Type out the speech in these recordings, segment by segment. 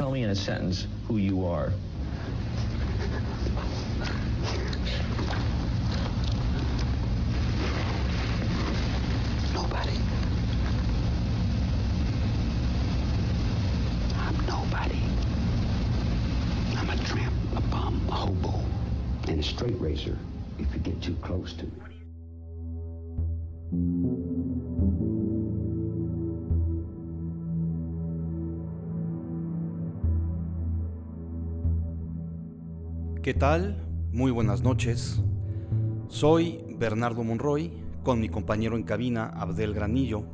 tell me in a sentence who you are. Nobody. I'm nobody. I'm a tramp, a bum, a hobo, and a straight racer if you get too close to me. ¿Qué tal? Muy buenas noches. Soy Bernardo Monroy con mi compañero en cabina Abdel Granillo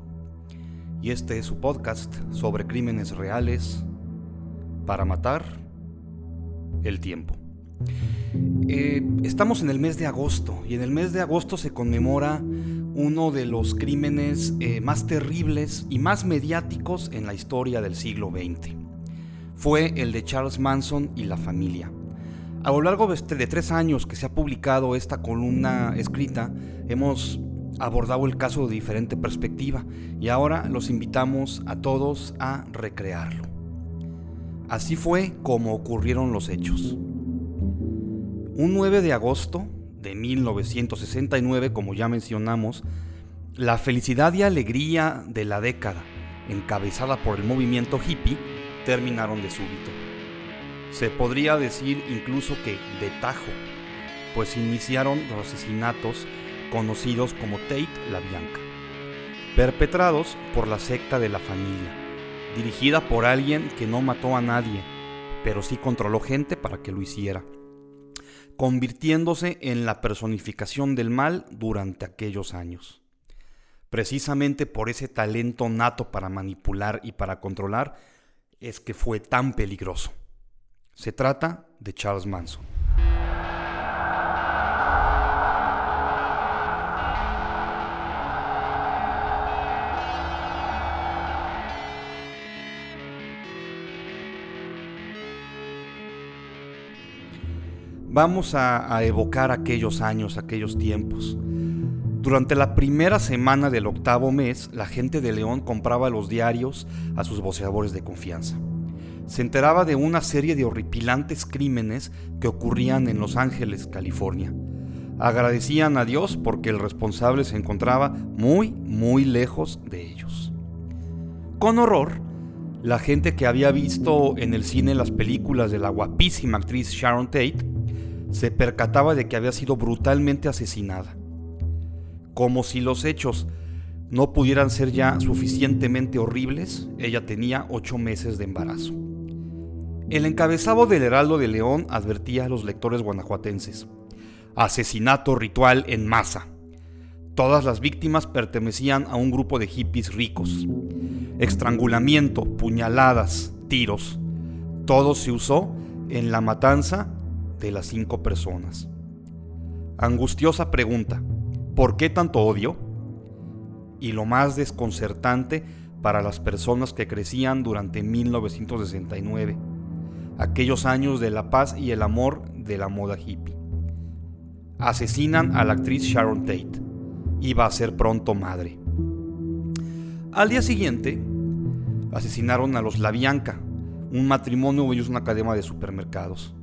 y este es su podcast sobre crímenes reales para matar el tiempo. Eh, estamos en el mes de agosto y en el mes de agosto se conmemora uno de los crímenes eh, más terribles y más mediáticos en la historia del siglo XX. Fue el de Charles Manson y la familia. A lo largo de, este, de tres años que se ha publicado esta columna escrita, hemos abordado el caso de diferente perspectiva y ahora los invitamos a todos a recrearlo. Así fue como ocurrieron los hechos. Un 9 de agosto de 1969, como ya mencionamos, la felicidad y alegría de la década, encabezada por el movimiento hippie, terminaron de súbito. Se podría decir incluso que de tajo, pues iniciaron los asesinatos conocidos como Tate la Bianca, perpetrados por la secta de la familia, dirigida por alguien que no mató a nadie, pero sí controló gente para que lo hiciera, convirtiéndose en la personificación del mal durante aquellos años. Precisamente por ese talento nato para manipular y para controlar, es que fue tan peligroso. Se trata de Charles Manson. Vamos a, evocar aquellos años, aquellos tiempos. Durante la primera semana del octavo mes, la gente de León compraba los diarios a sus voceadores de confianza se enteraba de una serie de horripilantes crímenes que ocurrían en Los Ángeles, California. Agradecían a Dios porque el responsable se encontraba muy, muy lejos de ellos. Con horror, la gente que había visto en el cine las películas de la guapísima actriz Sharon Tate se percataba de que había sido brutalmente asesinada. Como si los hechos no pudieran ser ya suficientemente horribles, ella tenía ocho meses de embarazo. El encabezado del Heraldo de León advertía a los lectores guanajuatenses. Asesinato ritual en masa. Todas las víctimas pertenecían a un grupo de hippies ricos. Estrangulamiento, puñaladas, tiros. Todo se usó en la matanza de las cinco personas. Angustiosa pregunta, ¿por qué tanto odio? Y lo más desconcertante para las personas que crecían durante 1969 aquellos años de la paz y el amor de la moda hippie. Asesinan a la actriz Sharon Tate. Iba a ser pronto madre. Al día siguiente, asesinaron a los La Bianca, un matrimonio y una cadena de supermercados.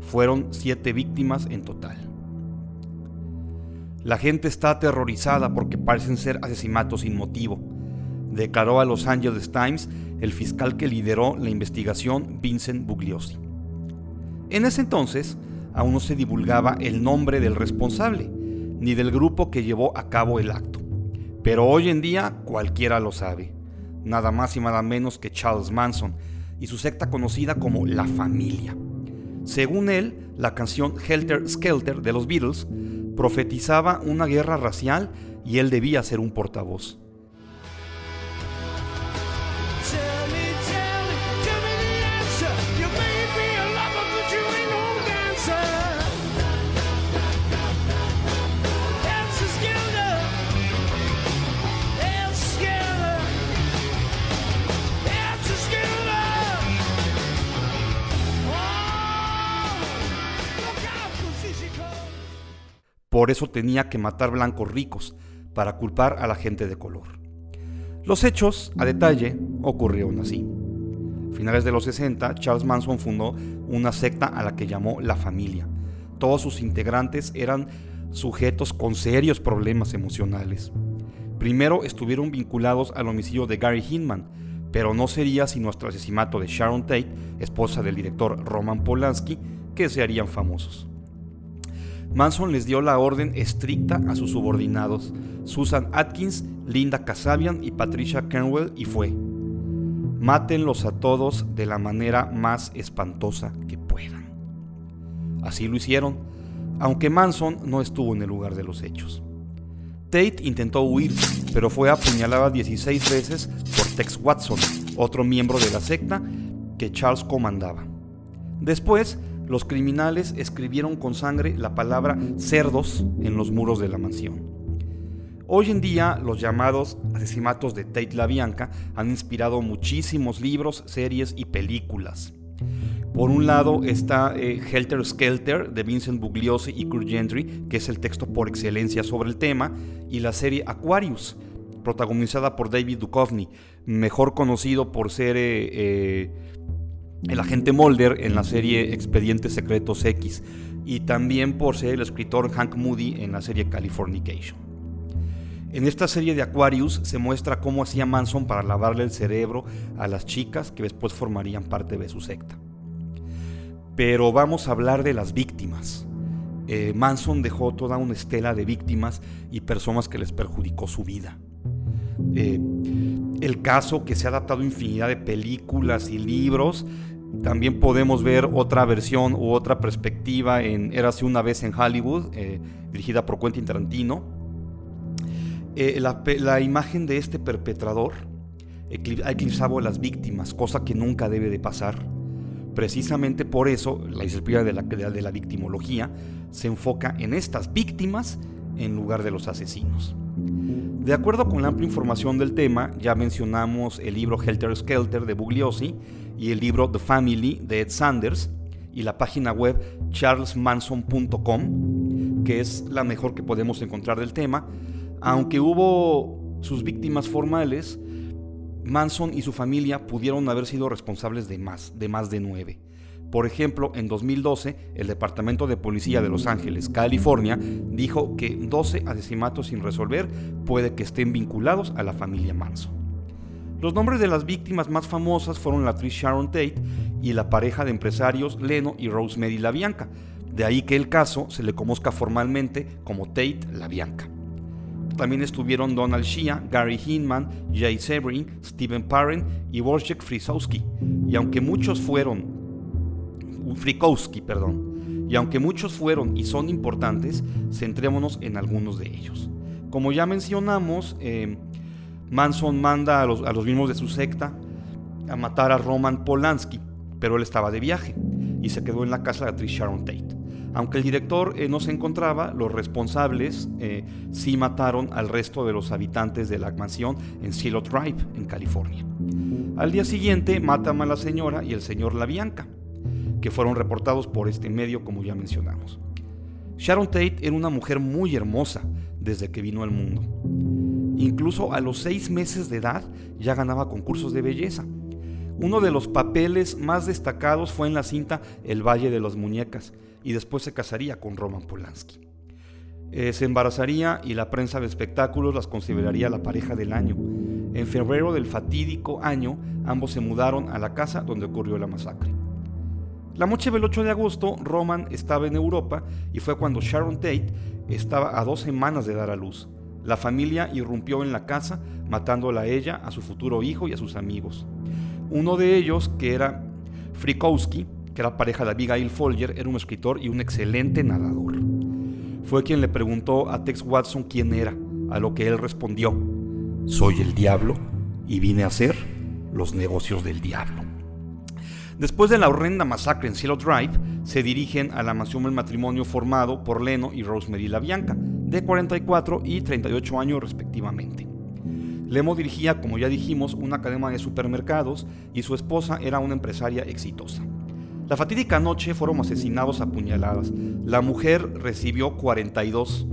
Fueron siete víctimas en total. La gente está aterrorizada porque parecen ser asesinatos sin motivo, declaró a Los Angeles Times el fiscal que lideró la investigación, Vincent Bugliosi. En ese entonces, aún no se divulgaba el nombre del responsable, ni del grupo que llevó a cabo el acto. Pero hoy en día cualquiera lo sabe, nada más y nada menos que Charles Manson y su secta conocida como La Familia. Según él, la canción Helter Skelter de los Beatles profetizaba una guerra racial y él debía ser un portavoz. Por eso tenía que matar blancos ricos, para culpar a la gente de color. Los hechos, a detalle, ocurrieron así. finales de los 60, Charles Manson fundó una secta a la que llamó La Familia. Todos sus integrantes eran sujetos con serios problemas emocionales. Primero estuvieron vinculados al homicidio de Gary Hinman, pero no sería sino hasta el asesinato de Sharon Tate, esposa del director Roman Polanski, que se harían famosos. Manson les dio la orden estricta a sus subordinados, Susan Atkins, Linda Kasabian y Patricia Kernwell, y fue, mátenlos a todos de la manera más espantosa que puedan. Así lo hicieron, aunque Manson no estuvo en el lugar de los hechos. Tate intentó huir, pero fue apuñalada 16 veces por Tex Watson, otro miembro de la secta que Charles comandaba. Después, los criminales escribieron con sangre la palabra cerdos en los muros de la mansión. Hoy en día, los llamados asesinatos de Tate la Bianca han inspirado muchísimos libros, series y películas. Por un lado está eh, Helter Skelter de Vincent Bugliosi y Kurt Gentry, que es el texto por excelencia sobre el tema, y la serie Aquarius, protagonizada por David Duchovny, mejor conocido por ser eh, eh, el agente Mulder en la serie Expedientes Secretos X, y también por ser el escritor Hank Moody en la serie Californication. En esta serie de Aquarius se muestra cómo hacía Manson para lavarle el cerebro a las chicas que después formarían parte de su secta. Pero vamos a hablar de las víctimas. Eh, Manson dejó toda una estela de víctimas y personas que les perjudicó su vida. Eh, el caso que se ha adaptado infinidad de películas y libros. También podemos ver otra versión u otra perspectiva en Érase una vez en Hollywood, eh, dirigida por Quentin Tarantino. La, la, imagen de este perpetrador ha eclipsado a las víctimas, cosa que nunca debe de pasar. Precisamente por eso la disciplina de la, de la victimología se enfoca en estas víctimas en lugar de los asesinos. De acuerdo con la amplia información del tema, ya mencionamos el libro Helter Skelter de Bugliosi y el libro The Family de Ed Sanders y la página web charlesmanson.com, que es la mejor que podemos encontrar del tema, aunque hubo sus víctimas formales, Manson y su familia pudieron haber sido responsables de más, de más de nueve. Por ejemplo, en 2012, el Departamento de Policía de Los Ángeles, California, dijo que 12 asesinatos sin resolver puede que estén vinculados a la familia Manson. Los nombres de las víctimas más famosas fueron la actriz Sharon Tate y la pareja de empresarios Leno y Rosemary LaBianca, de ahí que el caso se le conozca formalmente como Tate LaBianca. También estuvieron Donald Shia, Gary Hinman, Jay Severin, Steven Parent y Wojciech Frisowski. Y aunque muchos fueron Frikowski, perdón. Y aunque muchos fueron y son importantes, centrémonos en algunos de ellos. Como ya mencionamos, eh, Manson manda a los, a los mismos de su secta a matar a Roman Polanski, pero él estaba de viaje y se quedó en la casa de la actriz Sharon Tate. Aunque el director eh, no se encontraba, los responsables eh, sí mataron al resto de los habitantes de la mansión en Silo Drive, en California. Al día siguiente matan a la señora y el señor La Bianca, fueron reportados por este medio como ya mencionamos. Sharon Tate era una mujer muy hermosa desde que vino al mundo. Incluso a los seis meses de edad ya ganaba concursos de belleza. Uno de los papeles más destacados fue en la cinta El Valle de las Muñecas, y después se casaría con Roman Polanski. Eh, se embarazaría y la prensa de espectáculos las consideraría la pareja del año. En febrero del fatídico año, ambos se mudaron a la casa donde ocurrió la masacre. La noche del 8 de agosto, Roman estaba en Europa y fue cuando Sharon Tate estaba a dos semanas de dar a luz. La familia irrumpió en la casa, matándola a ella, a su futuro hijo y a sus amigos. Uno de ellos, que era Frikowski, que era pareja de Abigail Folger, era un escritor y un excelente nadador. Fue quien le preguntó a Tex Watson quién era, a lo que él respondió, soy el diablo y vine a hacer los negocios del diablo. Después de la horrenda masacre en Cielo Drive, se dirigen a la mansión del matrimonio formado por Leno y Rosemary LaBianca, de 44 y 38 años respectivamente. Lemo dirigía, como ya dijimos, una cadena de supermercados y su esposa era una empresaria exitosa. La fatídica noche fueron asesinados a puñaladas. La mujer recibió 42.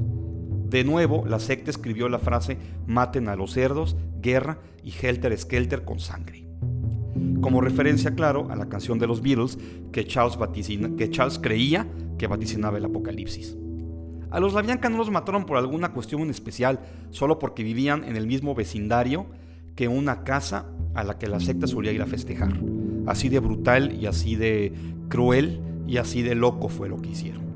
De nuevo, la secta escribió la frase maten a los cerdos, guerra y helter skelter con sangre. Como referencia, claro, a la canción de los Beatles que Charles, creía que vaticinaba el apocalipsis. A los Labianca no los mataron por alguna cuestión en especial, solo porque vivían en el mismo vecindario que una casa a la que la secta solía ir a festejar. Así de brutal y así de cruel y así de loco fue lo que hicieron.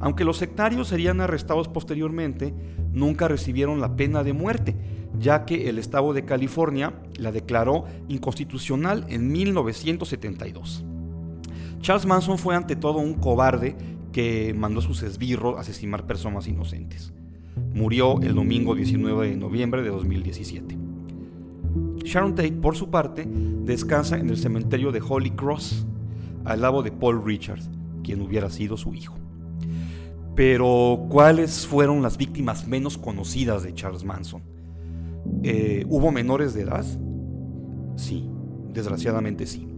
Aunque los sectarios serían arrestados posteriormente, nunca recibieron la pena de muerte, ya que el Estado de California la declaró inconstitucional en 1972. Charles Manson fue ante todo un cobarde que mandó a sus esbirros asesinar personas inocentes. Murió el domingo 19 de noviembre de 2017. Sharon Tate, por su parte, descansa en el cementerio de Holy Cross, al lado de Paul Richards, quien hubiera sido su hijo. Pero, ¿cuáles fueron las víctimas menos conocidas de Charles Manson? Eh, ¿Hubo menores de edad? Sí, desgraciadamente sí.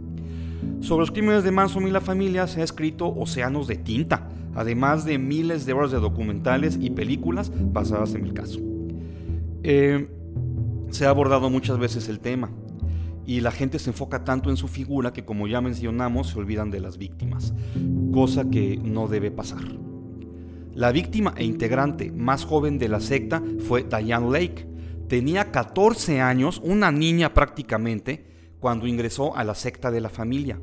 Sobre los crímenes de Manson y la familia se ha escrito océanos de tinta, además de miles de horas de documentales y películas basadas en el caso. Eh, se ha abordado muchas veces el tema y la gente se enfoca tanto en su figura que como ya mencionamos se olvidan de las víctimas, cosa que no debe pasar. La víctima e integrante más joven de la secta fue Diane Lake. Tenía 14 años, una niña prácticamente, cuando ingresó a la secta de la familia.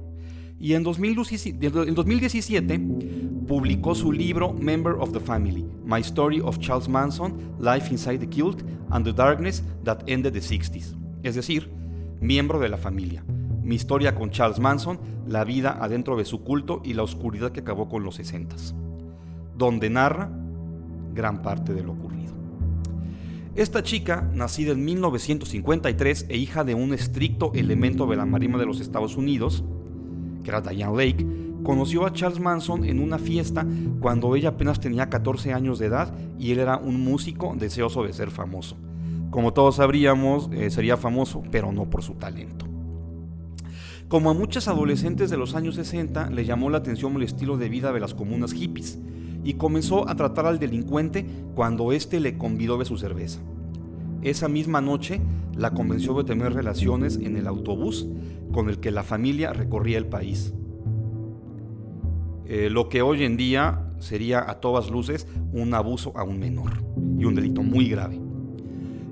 Y en 2017 publicó su libro Member of the Family, My Story of Charles Manson, Life Inside the Cult and the Darkness That Ended the 60s. Es decir, miembro de la familia. Mi historia con Charles Manson, la vida adentro de su culto y la oscuridad que acabó con los 60s donde narra gran parte de lo ocurrido. Esta chica, nacida en 1953 e hija de un estricto elemento de la Marina de los Estados Unidos, que era Diane Lake, conoció a Charles Manson en una fiesta cuando ella apenas tenía 14 años de edad y él era un músico deseoso de ser famoso. Como todos sabríamos, eh, sería famoso, pero no por su talento. Como a muchas adolescentes de los años 60, le llamó la atención el estilo de vida de las comunas hippies, y comenzó a tratar al delincuente cuando éste le convidó de su cerveza. Esa misma noche la convenció de tener relaciones en el autobús con el que la familia recorría el país. Eh, lo que hoy en día sería a todas luces un abuso a un menor y un delito muy grave.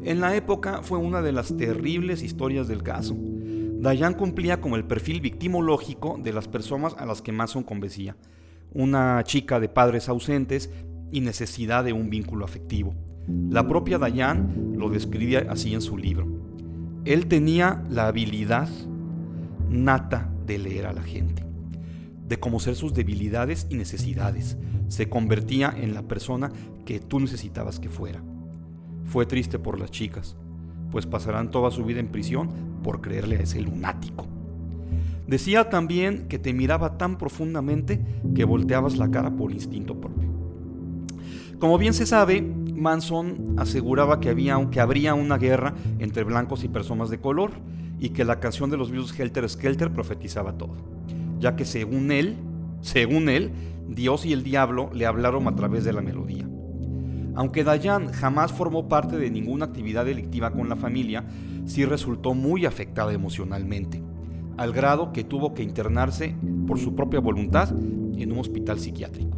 En la época fue una de las terribles historias del caso. Dayan cumplía con el perfil victimológico de las personas a las que Mason convencía una chica de padres ausentes y necesidad de un vínculo afectivo. La propia Dayan lo describe así en su libro. Él tenía la habilidad nata de leer a la gente, de conocer sus debilidades y necesidades. Se convertía en la persona que tú necesitabas que fuera. Fue triste por las chicas, pues pasarán toda su vida en prisión por creerle a ese lunático. Decía también que te miraba tan profundamente que volteabas la cara por instinto propio. Como bien se sabe, Manson aseguraba que, había, que habría una guerra entre blancos y personas de color y que la canción de los Beatles Helter Skelter profetizaba todo, ya que según él, según él, Dios y el diablo le hablaron a través de la melodía. Aunque Dayan jamás formó parte de ninguna actividad delictiva con la familia, sí resultó muy afectada emocionalmente al grado que tuvo que internarse por su propia voluntad en un hospital psiquiátrico.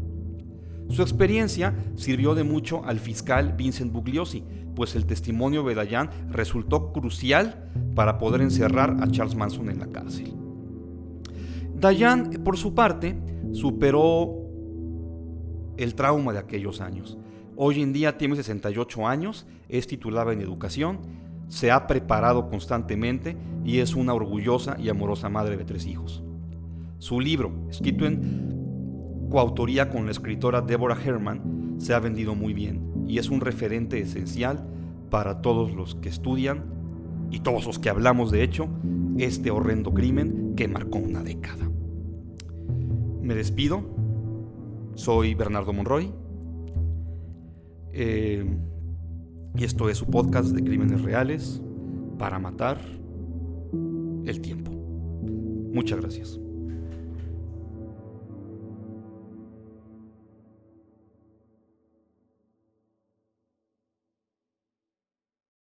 Su experiencia sirvió de mucho al fiscal Vincent Bugliosi, pues el testimonio de Dayan resultó crucial para poder encerrar a Charles Manson en la cárcel. Dayan, por su parte, superó el trauma de aquellos años. Hoy en día tiene 68 años, es titulada en educación se ha preparado constantemente y es una orgullosa y amorosa madre de tres hijos. Su libro, escrito en coautoría con la escritora Deborah Herman, se ha vendido muy bien y es un referente esencial para todos los que estudian y todos los que hablamos de hecho este horrendo crimen que marcó una década. Me despido, soy Bernardo Monroy. Eh, y esto es su podcast de crímenes reales para matar el tiempo. Muchas gracias.